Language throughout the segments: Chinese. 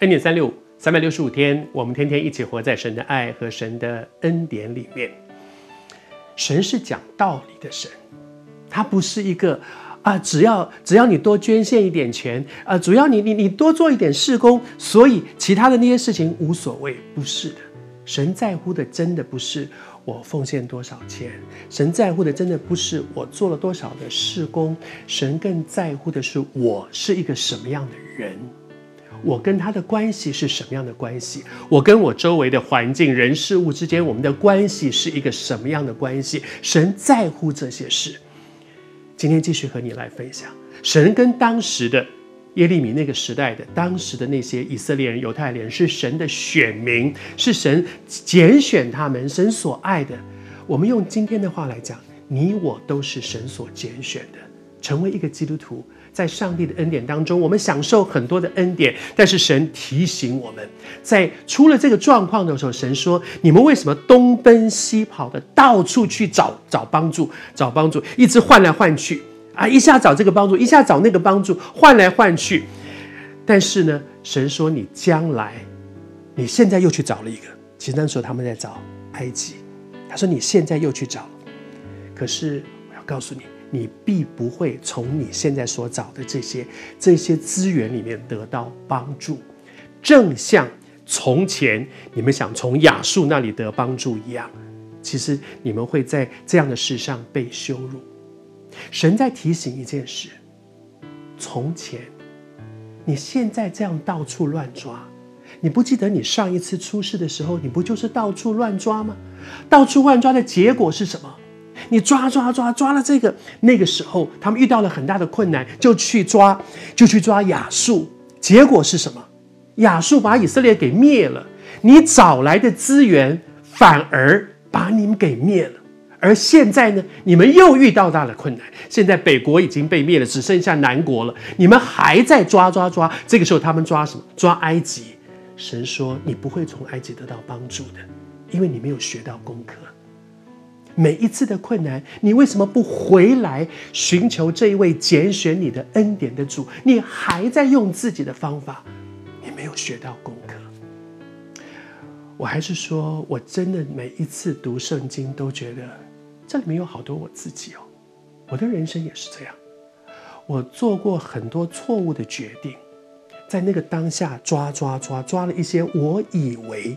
恩典三六五，三百六十五天，我们天天一起活在神的爱和神的恩典里面。神是讲道理的神，他不是一个啊，只要只要你多捐献一点钱啊，主要你你你多做一点事工，所以其他的那些事情无所谓，不是的。神在乎的真的不是我奉献多少钱，神在乎的真的不是我做了多少的事工，神更在乎的是我是一个什么样的人。我跟他的关系是什么样的关系？我跟我周围的环境、人事物之间，我们的关系是一个什么样的关系？神在乎这些事。今天继续和你来分享，神跟当时的耶利米那个时代的当时的那些以色列人、犹太人是神的选民，是神拣选他们，神所爱的。我们用今天的话来讲，你我都是神所拣选的，成为一个基督徒。在上帝的恩典当中，我们享受很多的恩典，但是神提醒我们，在出了这个状况的时候，神说：“你们为什么东奔西跑的，到处去找找帮助，找帮助，一直换来换去啊，一下找这个帮助，一下找那个帮助，换来换去。但是呢，神说你将来，你现在又去找了一个。其实那时候他们在找埃及，他说你现在又去找，可是我要告诉你。”你必不会从你现在所找的这些这些资源里面得到帮助，正像从前你们想从亚述那里得帮助一样，其实你们会在这样的事上被羞辱。神在提醒一件事：从前你现在这样到处乱抓，你不记得你上一次出事的时候，你不就是到处乱抓吗？到处乱抓的结果是什么？你抓抓抓抓了这个，那个时候他们遇到了很大的困难，就去抓，就去抓亚述。结果是什么？亚述把以色列给灭了。你找来的资源反而把你们给灭了。而现在呢，你们又遇到大的困难。现在北国已经被灭了，只剩下南国了。你们还在抓抓抓。这个时候他们抓什么？抓埃及。神说：“你不会从埃及得到帮助的，因为你没有学到功课。”每一次的困难，你为什么不回来寻求这一位拣选你的恩典的主？你还在用自己的方法，你没有学到功课。我还是说，我真的每一次读圣经都觉得这里面有好多我自己哦。我的人生也是这样，我做过很多错误的决定，在那个当下抓抓抓抓了一些，我以为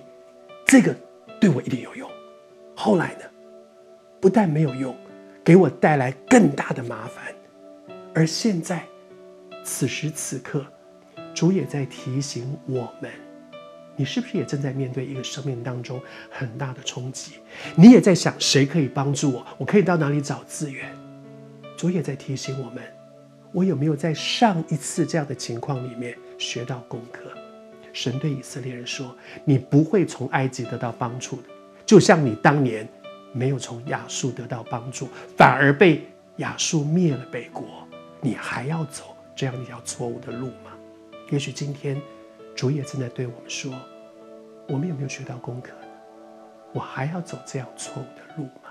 这个对我一定有用，后来呢？不但没有用，给我带来更大的麻烦。而现在，此时此刻，主也在提醒我们：你是不是也正在面对一个生命当中很大的冲击？你也在想谁可以帮助我？我可以到哪里找资源？主也在提醒我们：我有没有在上一次这样的情况里面学到功课？神对以色列人说：你不会从埃及得到帮助的，就像你当年。没有从亚述得到帮助，反而被亚述灭了北国，你还要走这样一条错误的路吗？也许今天主也正在对我们说：我们有没有学到功课？我还要走这样错误的路吗？